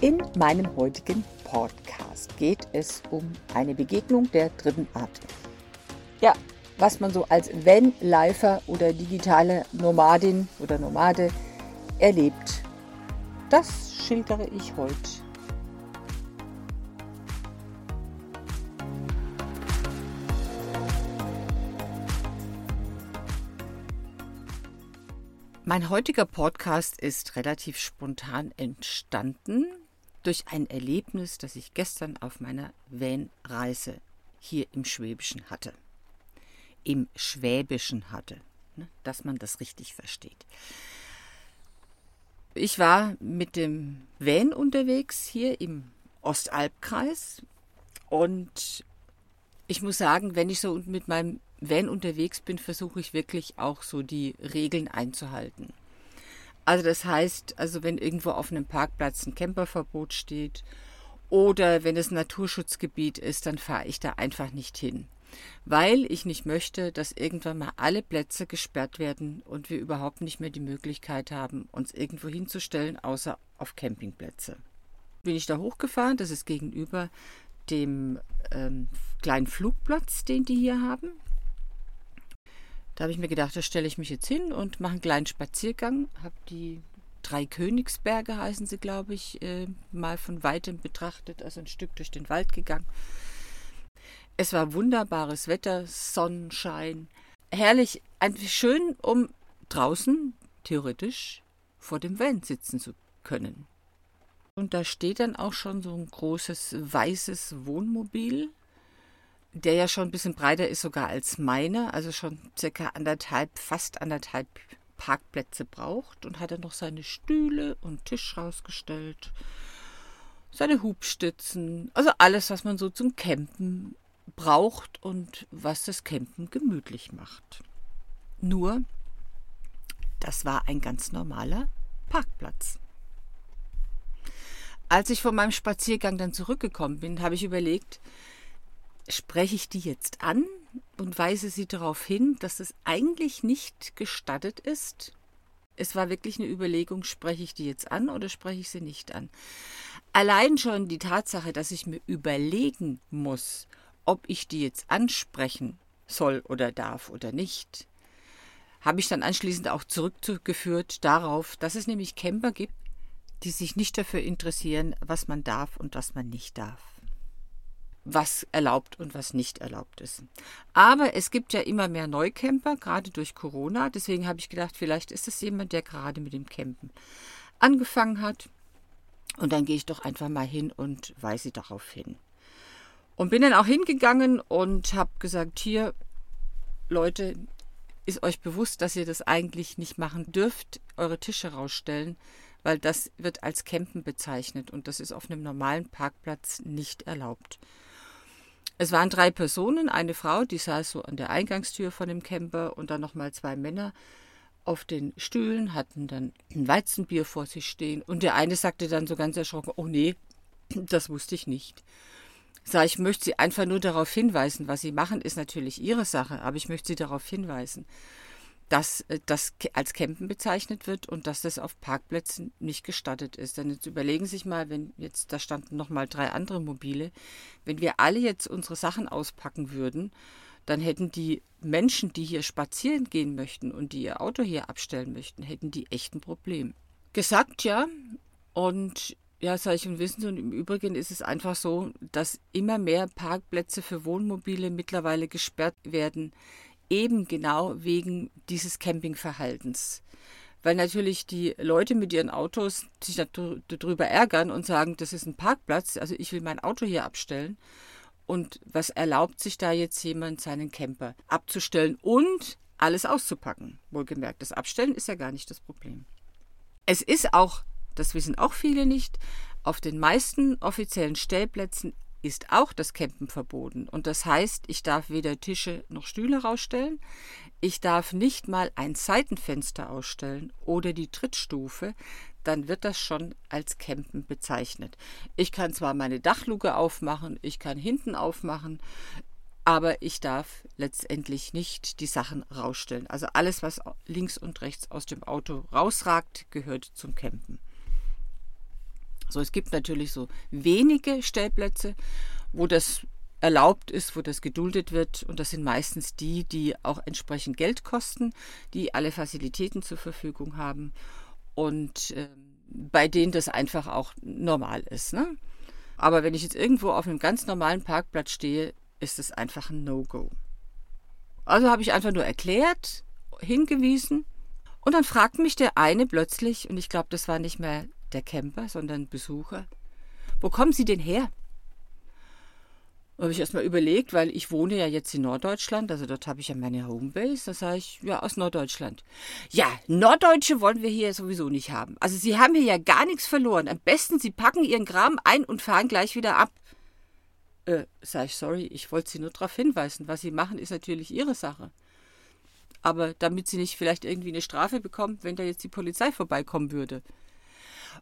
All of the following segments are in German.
In meinem heutigen Podcast geht es um eine Begegnung der dritten Art. Ja, was man so als Van-Lifer oder digitale Nomadin oder Nomade erlebt, das schildere ich heute. Mein heutiger Podcast ist relativ spontan entstanden durch ein Erlebnis, das ich gestern auf meiner Van-Reise hier im Schwäbischen hatte. Im Schwäbischen hatte, ne, dass man das richtig versteht. Ich war mit dem Van unterwegs hier im Ostalbkreis und ich muss sagen, wenn ich so mit meinem Van unterwegs bin, versuche ich wirklich auch so die Regeln einzuhalten. Also das heißt, also wenn irgendwo auf einem Parkplatz ein Camperverbot steht oder wenn es ein Naturschutzgebiet ist, dann fahre ich da einfach nicht hin. Weil ich nicht möchte, dass irgendwann mal alle Plätze gesperrt werden und wir überhaupt nicht mehr die Möglichkeit haben, uns irgendwo hinzustellen, außer auf Campingplätze. Bin ich da hochgefahren, das ist gegenüber dem ähm, kleinen Flugplatz, den die hier haben. Da habe ich mir gedacht, da stelle ich mich jetzt hin und mache einen kleinen Spaziergang. Habe die drei Königsberge, heißen sie, glaube ich, äh, mal von weitem betrachtet, also ein Stück durch den Wald gegangen. Es war wunderbares Wetter, Sonnenschein, herrlich, einfach schön, um draußen theoretisch vor dem Van sitzen zu können. Und da steht dann auch schon so ein großes weißes Wohnmobil der ja schon ein bisschen breiter ist sogar als meine, also schon circa anderthalb, fast anderthalb Parkplätze braucht und hat dann noch seine Stühle und Tisch rausgestellt, seine Hubstützen, also alles, was man so zum Campen braucht und was das Campen gemütlich macht. Nur, das war ein ganz normaler Parkplatz. Als ich von meinem Spaziergang dann zurückgekommen bin, habe ich überlegt, spreche ich die jetzt an und weise sie darauf hin, dass es eigentlich nicht gestattet ist. Es war wirklich eine Überlegung, spreche ich die jetzt an oder spreche ich sie nicht an. Allein schon die Tatsache, dass ich mir überlegen muss, ob ich die jetzt ansprechen soll oder darf oder nicht, habe ich dann anschließend auch zurückgeführt darauf, dass es nämlich Camper gibt, die sich nicht dafür interessieren, was man darf und was man nicht darf was erlaubt und was nicht erlaubt ist. Aber es gibt ja immer mehr Neucamper, gerade durch Corona. Deswegen habe ich gedacht, vielleicht ist es jemand, der gerade mit dem Campen angefangen hat. Und dann gehe ich doch einfach mal hin und weise darauf hin. Und bin dann auch hingegangen und habe gesagt, hier, Leute, ist euch bewusst, dass ihr das eigentlich nicht machen dürft, eure Tische rausstellen, weil das wird als Campen bezeichnet und das ist auf einem normalen Parkplatz nicht erlaubt. Es waren drei Personen, eine Frau, die saß so an der Eingangstür von dem Camper und dann nochmal zwei Männer auf den Stühlen, hatten dann ein Weizenbier vor sich stehen und der eine sagte dann so ganz erschrocken, oh nee, das wusste ich nicht. Sag, ich möchte Sie einfach nur darauf hinweisen, was Sie machen, ist natürlich Ihre Sache, aber ich möchte Sie darauf hinweisen dass äh, das als Campen bezeichnet wird und dass das auf Parkplätzen nicht gestattet ist. Denn jetzt überlegen Sie sich mal, wenn jetzt, da standen noch mal drei andere Mobile, wenn wir alle jetzt unsere Sachen auspacken würden, dann hätten die Menschen, die hier spazieren gehen möchten und die ihr Auto hier abstellen möchten, hätten die echt ein Problem. Gesagt, ja. Und ja, sag ich, und wissen Sie, und im Übrigen ist es einfach so, dass immer mehr Parkplätze für Wohnmobile mittlerweile gesperrt werden eben genau wegen dieses Campingverhaltens. Weil natürlich die Leute mit ihren Autos sich darüber ärgern und sagen, das ist ein Parkplatz, also ich will mein Auto hier abstellen. Und was erlaubt sich da jetzt jemand, seinen Camper abzustellen und alles auszupacken? Wohlgemerkt, das Abstellen ist ja gar nicht das Problem. Es ist auch, das wissen auch viele nicht, auf den meisten offiziellen Stellplätzen ist auch das Campen verboten. Und das heißt, ich darf weder Tische noch Stühle rausstellen, ich darf nicht mal ein Seitenfenster ausstellen oder die Trittstufe, dann wird das schon als Campen bezeichnet. Ich kann zwar meine Dachluke aufmachen, ich kann hinten aufmachen, aber ich darf letztendlich nicht die Sachen rausstellen. Also alles, was links und rechts aus dem Auto rausragt, gehört zum Campen. So, es gibt natürlich so wenige Stellplätze, wo das erlaubt ist, wo das geduldet wird. Und das sind meistens die, die auch entsprechend Geld kosten, die alle Facilitäten zur Verfügung haben und äh, bei denen das einfach auch normal ist. Ne? Aber wenn ich jetzt irgendwo auf einem ganz normalen Parkplatz stehe, ist es einfach ein No-Go. Also habe ich einfach nur erklärt, hingewiesen und dann fragt mich der eine plötzlich, und ich glaube, das war nicht mehr der Camper, sondern Besucher, wo kommen Sie denn her? habe ich erstmal überlegt, weil ich wohne ja jetzt in Norddeutschland, also dort habe ich ja meine Homebase, da sage ich, ja, aus Norddeutschland. Ja, Norddeutsche wollen wir hier sowieso nicht haben. Also Sie haben hier ja gar nichts verloren. Am besten, Sie packen Ihren Kram ein und fahren gleich wieder ab. Äh, sage ich, sorry, ich wollte Sie nur darauf hinweisen. Was Sie machen, ist natürlich Ihre Sache. Aber damit Sie nicht vielleicht irgendwie eine Strafe bekommen, wenn da jetzt die Polizei vorbeikommen würde.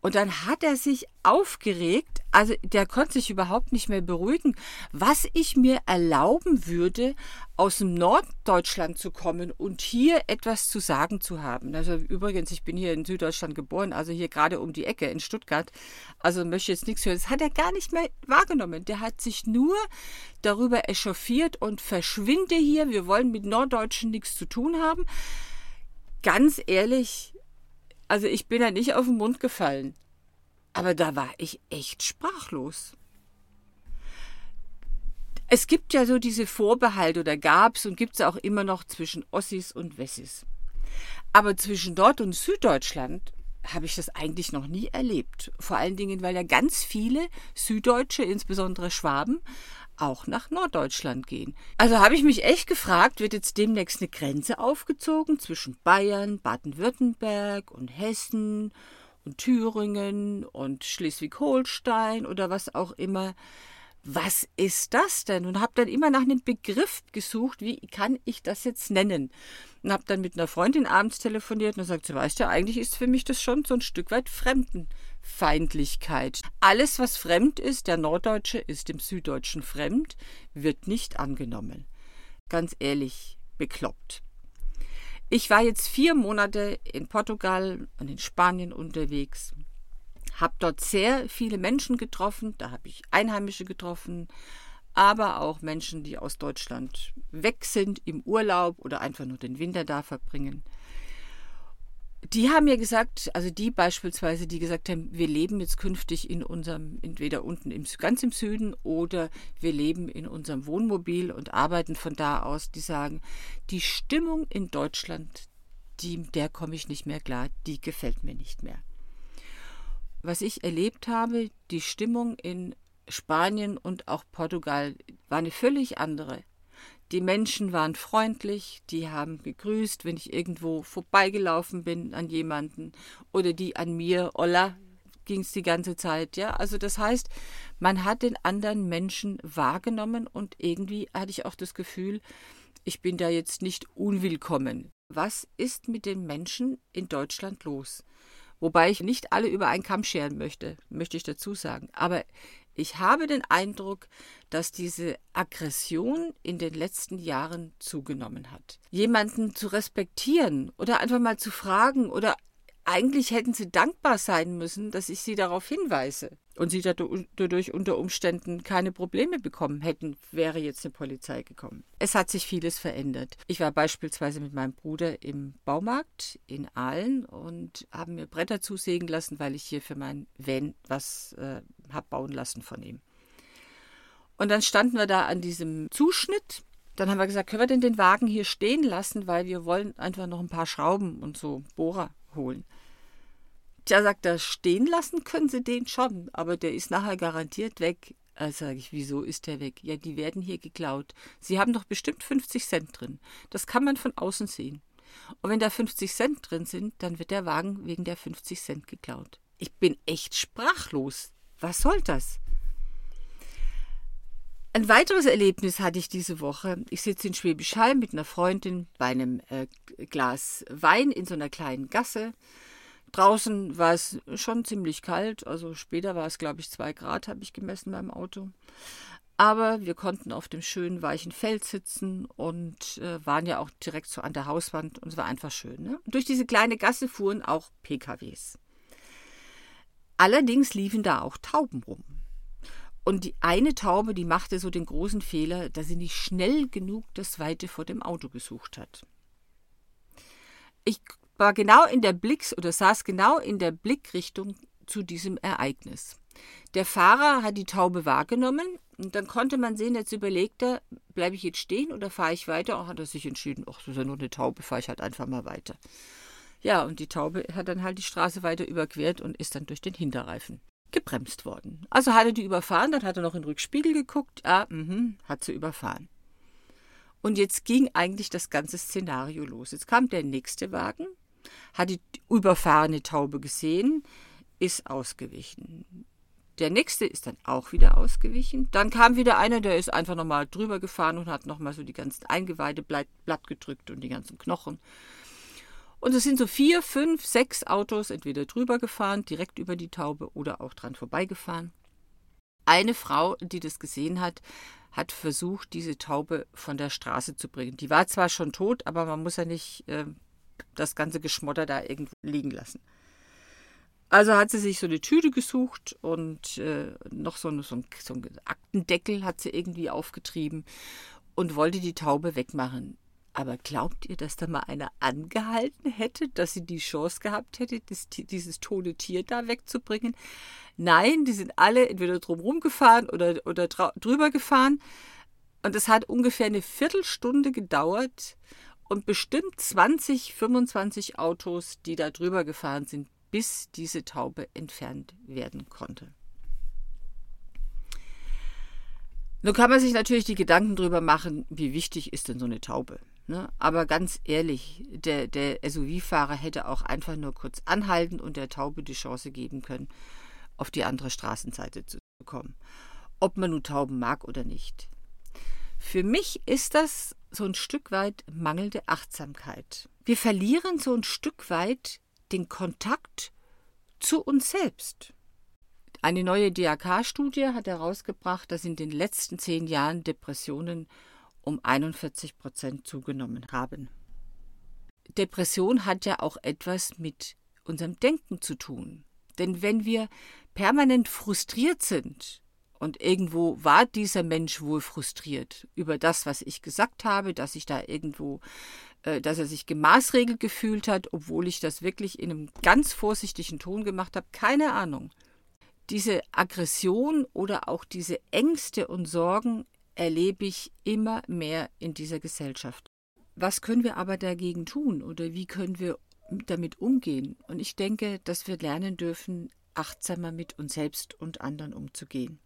Und dann hat er sich aufgeregt, also der konnte sich überhaupt nicht mehr beruhigen, was ich mir erlauben würde, aus dem Norddeutschland zu kommen und hier etwas zu sagen zu haben. Also übrigens, ich bin hier in Süddeutschland geboren, also hier gerade um die Ecke in Stuttgart. Also möchte jetzt nichts hören. Das hat er gar nicht mehr wahrgenommen. Der hat sich nur darüber echauffiert und verschwinde hier. Wir wollen mit Norddeutschen nichts zu tun haben. Ganz ehrlich, also ich bin ja nicht auf den Mund gefallen. Aber da war ich echt sprachlos. Es gibt ja so diese Vorbehalte oder gab es und gibt es auch immer noch zwischen Ossis und Wessis. Aber zwischen Nord- und Süddeutschland habe ich das eigentlich noch nie erlebt. Vor allen Dingen, weil ja ganz viele Süddeutsche, insbesondere Schwaben, auch nach Norddeutschland gehen. Also habe ich mich echt gefragt, wird jetzt demnächst eine Grenze aufgezogen zwischen Bayern, Baden-Württemberg und Hessen und Thüringen und Schleswig-Holstein oder was auch immer was ist das denn? Und habe dann immer nach einem Begriff gesucht, wie kann ich das jetzt nennen? Und habe dann mit einer Freundin abends telefoniert und sagt, sie weißt ja, eigentlich ist für mich das schon so ein Stück weit Fremdenfeindlichkeit. Alles, was fremd ist, der Norddeutsche ist dem Süddeutschen fremd, wird nicht angenommen. Ganz ehrlich, bekloppt. Ich war jetzt vier Monate in Portugal und in Spanien unterwegs habe dort sehr viele Menschen getroffen. Da habe ich Einheimische getroffen, aber auch Menschen, die aus Deutschland weg sind im Urlaub oder einfach nur den Winter da verbringen. Die haben mir gesagt, also die beispielsweise, die gesagt haben, wir leben jetzt künftig in unserem, entweder unten im, ganz im Süden oder wir leben in unserem Wohnmobil und arbeiten von da aus, die sagen, die Stimmung in Deutschland, die, der komme ich nicht mehr klar, die gefällt mir nicht mehr was ich erlebt habe, die Stimmung in Spanien und auch Portugal war eine völlig andere. Die Menschen waren freundlich, die haben gegrüßt, wenn ich irgendwo vorbeigelaufen bin an jemanden oder die an mir, Olla, ging es die ganze Zeit, ja. Also das heißt, man hat den anderen Menschen wahrgenommen und irgendwie hatte ich auch das Gefühl, ich bin da jetzt nicht unwillkommen. Was ist mit den Menschen in Deutschland los? Wobei ich nicht alle über einen Kamm scheren möchte, möchte ich dazu sagen. Aber ich habe den Eindruck, dass diese Aggression in den letzten Jahren zugenommen hat. Jemanden zu respektieren oder einfach mal zu fragen oder eigentlich hätten sie dankbar sein müssen, dass ich sie darauf hinweise und sie dadurch unter Umständen keine Probleme bekommen hätten, wäre jetzt eine Polizei gekommen. Es hat sich vieles verändert. Ich war beispielsweise mit meinem Bruder im Baumarkt in Aalen und haben mir Bretter zusägen lassen, weil ich hier für mein Van was äh, habe bauen lassen von ihm. Und dann standen wir da an diesem Zuschnitt dann haben wir gesagt, können wir denn den Wagen hier stehen lassen, weil wir wollen einfach noch ein paar Schrauben und so Bohrer holen. Tja, sagt er, stehen lassen können Sie den schon, aber der ist nachher garantiert weg. Also sage ich, wieso ist der weg? Ja, die werden hier geklaut. Sie haben doch bestimmt 50 Cent drin. Das kann man von außen sehen. Und wenn da 50 Cent drin sind, dann wird der Wagen wegen der 50 Cent geklaut. Ich bin echt sprachlos. Was soll das? Ein weiteres Erlebnis hatte ich diese Woche. Ich sitze in Schwäbisch Hall mit einer Freundin bei einem äh, Glas Wein in so einer kleinen Gasse. Draußen war es schon ziemlich kalt, also später war es, glaube ich, zwei Grad, habe ich gemessen beim Auto. Aber wir konnten auf dem schönen weichen Feld sitzen und äh, waren ja auch direkt so an der Hauswand und es war einfach schön. Ne? Durch diese kleine Gasse fuhren auch PKWs. Allerdings liefen da auch Tauben rum. Und die eine Taube, die machte so den großen Fehler, dass sie nicht schnell genug das Weite vor dem Auto gesucht hat. Ich war genau in der Blicks oder saß genau in der Blickrichtung zu diesem Ereignis. Der Fahrer hat die Taube wahrgenommen und dann konnte man sehen, jetzt überlegt er, bleibe ich jetzt stehen oder fahre ich weiter? Auch hat er sich entschieden, ach, das ist ja nur eine Taube, fahre ich halt einfach mal weiter. Ja, und die Taube hat dann halt die Straße weiter überquert und ist dann durch den Hinterreifen gebremst worden. Also hat er die überfahren, dann hat er noch in den Rückspiegel geguckt, ah, mh, hat sie überfahren. Und jetzt ging eigentlich das ganze Szenario los. Jetzt kam der nächste Wagen, hat die überfahrene Taube gesehen, ist ausgewichen. Der nächste ist dann auch wieder ausgewichen. Dann kam wieder einer, der ist einfach nochmal drüber gefahren und hat nochmal so die ganzen Eingeweide blatt gedrückt und die ganzen Knochen. Und es sind so vier, fünf, sechs Autos entweder drüber gefahren, direkt über die Taube oder auch dran vorbeigefahren. Eine Frau, die das gesehen hat, hat versucht, diese Taube von der Straße zu bringen. Die war zwar schon tot, aber man muss ja nicht äh, das ganze Geschmotter da irgendwo liegen lassen. Also hat sie sich so eine Tüte gesucht und äh, noch so, eine, so, ein, so einen Aktendeckel hat sie irgendwie aufgetrieben und wollte die Taube wegmachen. Aber glaubt ihr, dass da mal einer angehalten hätte, dass sie die Chance gehabt hätte, das, dieses tote Tier da wegzubringen? Nein, die sind alle entweder drumherum gefahren oder, oder drüber gefahren. Und es hat ungefähr eine Viertelstunde gedauert und bestimmt 20, 25 Autos, die da drüber gefahren sind, bis diese Taube entfernt werden konnte. Nun kann man sich natürlich die Gedanken darüber machen, wie wichtig ist denn so eine Taube. Ne? Aber ganz ehrlich, der, der SUV-Fahrer hätte auch einfach nur kurz anhalten und der Taube die Chance geben können, auf die andere Straßenseite zu kommen. Ob man nun Tauben mag oder nicht. Für mich ist das so ein Stück weit mangelnde Achtsamkeit. Wir verlieren so ein Stück weit den Kontakt zu uns selbst. Eine neue DRK-Studie hat herausgebracht, dass in den letzten zehn Jahren Depressionen um 41 Prozent zugenommen haben. Depression hat ja auch etwas mit unserem Denken zu tun. Denn wenn wir permanent frustriert sind, und irgendwo war dieser Mensch wohl frustriert über das, was ich gesagt habe, dass ich da irgendwo äh, dass er sich gemaßregelt gefühlt hat, obwohl ich das wirklich in einem ganz vorsichtigen Ton gemacht habe. Keine Ahnung. Diese Aggression oder auch diese Ängste und Sorgen erlebe ich immer mehr in dieser Gesellschaft. Was können wir aber dagegen tun oder wie können wir damit umgehen? Und ich denke, dass wir lernen dürfen, achtsamer mit uns selbst und anderen umzugehen.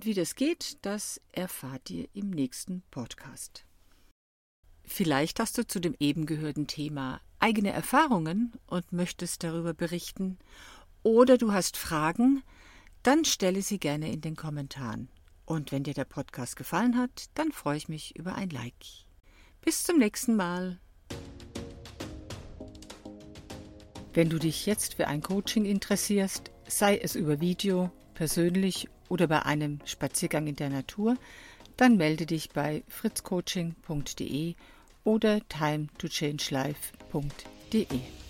Wie das geht, das erfahrt ihr im nächsten Podcast. Vielleicht hast du zu dem eben gehörten Thema eigene Erfahrungen und möchtest darüber berichten, oder du hast Fragen, dann stelle sie gerne in den Kommentaren. Und wenn dir der Podcast gefallen hat, dann freue ich mich über ein Like. Bis zum nächsten Mal. Wenn du dich jetzt für ein Coaching interessierst, sei es über Video, persönlich oder bei einem Spaziergang in der Natur, dann melde dich bei fritzcoaching.de oder timetochange.life.de.